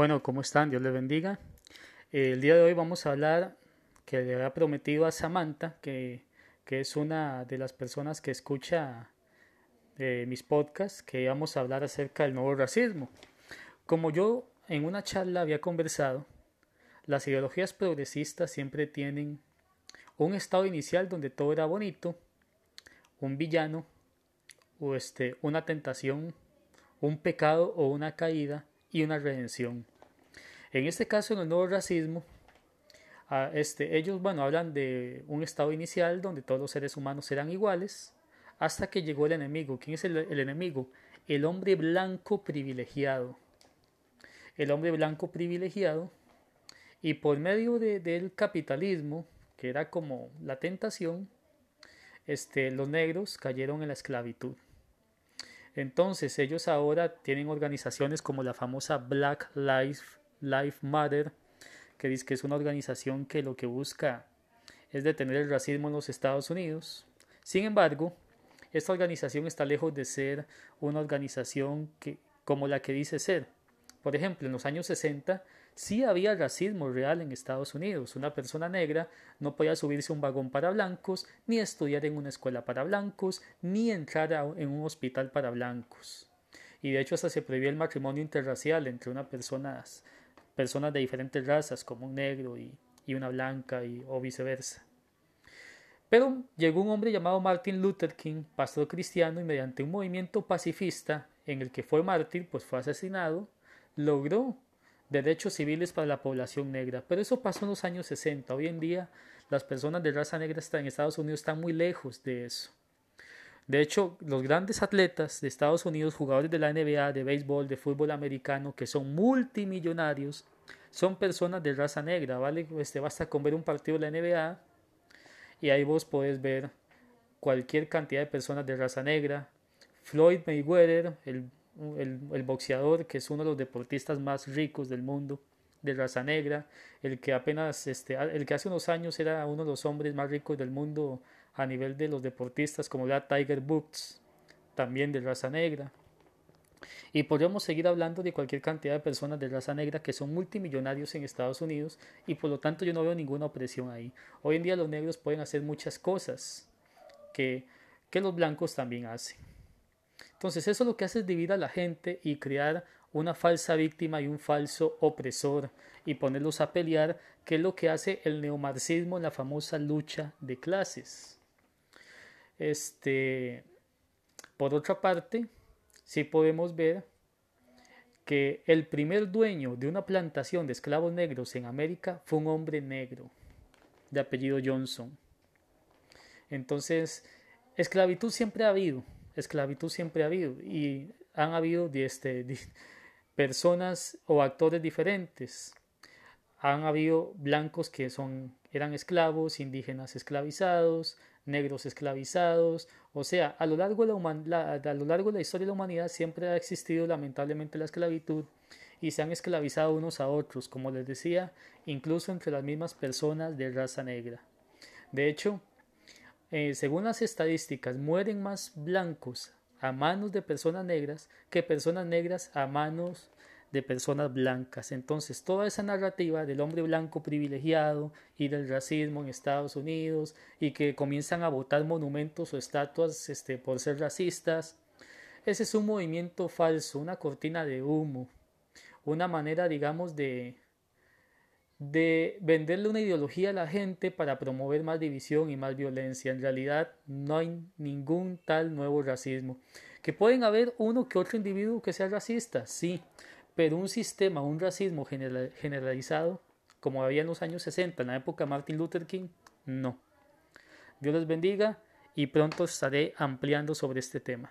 Bueno, ¿cómo están? Dios les bendiga. El día de hoy vamos a hablar que le había prometido a Samantha, que, que es una de las personas que escucha eh, mis podcasts, que íbamos a hablar acerca del nuevo racismo. Como yo en una charla había conversado, las ideologías progresistas siempre tienen un estado inicial donde todo era bonito, un villano, o este, una tentación, un pecado o una caída y una redención. En este caso, en el nuevo racismo, este, ellos bueno, hablan de un estado inicial donde todos los seres humanos eran iguales, hasta que llegó el enemigo. ¿Quién es el, enemigo? El hombre blanco privilegiado. El hombre blanco privilegiado. Y por medio del capitalismo, que era como la tentación, este, los negros cayeron en la esclavitud. Entonces ellos ahora tienen organizaciones como la famosa Black Lives Life Matter, que dice que es una organización que lo que busca es detener el racismo en los Estados Unidos. Sin embargo, esta organización está lejos de ser una organización que, como la que dice ser. Por ejemplo, en los años 60 sí había racismo real en Estados Unidos. Una persona negra no podía subirse a un vagón para blancos, ni estudiar en una escuela para blancos, ni entrar en un hospital para blancos. Y de hecho hasta se prohibía el matrimonio interracial entre una personas, personas de diferentes razas, como un negro y, una blanca y, o viceversa. Pero llegó un hombre llamado Martin Luther King, pastor cristiano, y mediante un movimiento pacifista en el que fue mártir, pues fue asesinado, logró derechos civiles para la población negra. Pero eso pasó en los años 60. Hoy en día las personas de raza negra en Estados Unidos están muy lejos de eso. De hecho, los grandes atletas de Estados Unidos, jugadores de la NBA, de béisbol, de fútbol americano, que son multimillonarios, son personas de raza negra, ¿vale? Este, basta con ver un partido de la NBA y ahí vos podés ver cualquier cantidad de personas de raza negra. Floyd Mayweather, el el, boxeador, que es uno de los deportistas más ricos del mundo, de raza negra, el que apenas, este, el que hace unos años era uno de los hombres más ricos del mundo a nivel de los deportistas, como era Tiger Woods, también de raza negra. Y podríamos seguir hablando de cualquier cantidad de personas de raza negra que son multimillonarios en Estados Unidos y por lo tanto yo no veo ninguna opresión ahí. Hoy en día los negros pueden hacer muchas cosas que, que los blancos también hacen. Entonces eso lo que hace es dividir a la gente y crear una falsa víctima y un falso opresor y ponerlos a pelear, que es lo que hace el neomarxismo la famosa lucha de clases. Este, por otra parte, sí podemos ver que el primer dueño de una plantación de esclavos negros en América fue un hombre negro de apellido Johnson. Entonces, esclavitud siempre ha habido, esclavitud siempre ha habido y han habido este, personas o actores diferentes. Han habido blancos que son, eran esclavos, indígenas esclavizados, negros esclavizados. O sea, a lo, largo de la, a lo largo de la historia de la humanidad siempre ha existido lamentablemente la esclavitud y se han esclavizado unos a otros, como les decía, incluso entre las mismas personas de raza negra. De hecho, eh, según las estadísticas, mueren más blancos a manos de personas negras que personas negras a manos de personas blancas. Entonces, toda esa narrativa del hombre blanco privilegiado y del racismo en Estados Unidos y que comienzan a votar monumentos o estatuas este, por ser racistas, ese es un movimiento falso, una cortina de humo, una manera, digamos, de, de venderle una ideología a la gente para promover más división y más violencia. En realidad no hay ningún tal nuevo racismo. Que pueden haber uno que otro individuo que sea racista, sí, pero un sistema, un racismo generalizado, como había en los años 60, en la época Martin Luther King, no. Dios les bendiga y pronto estaré ampliando sobre este tema.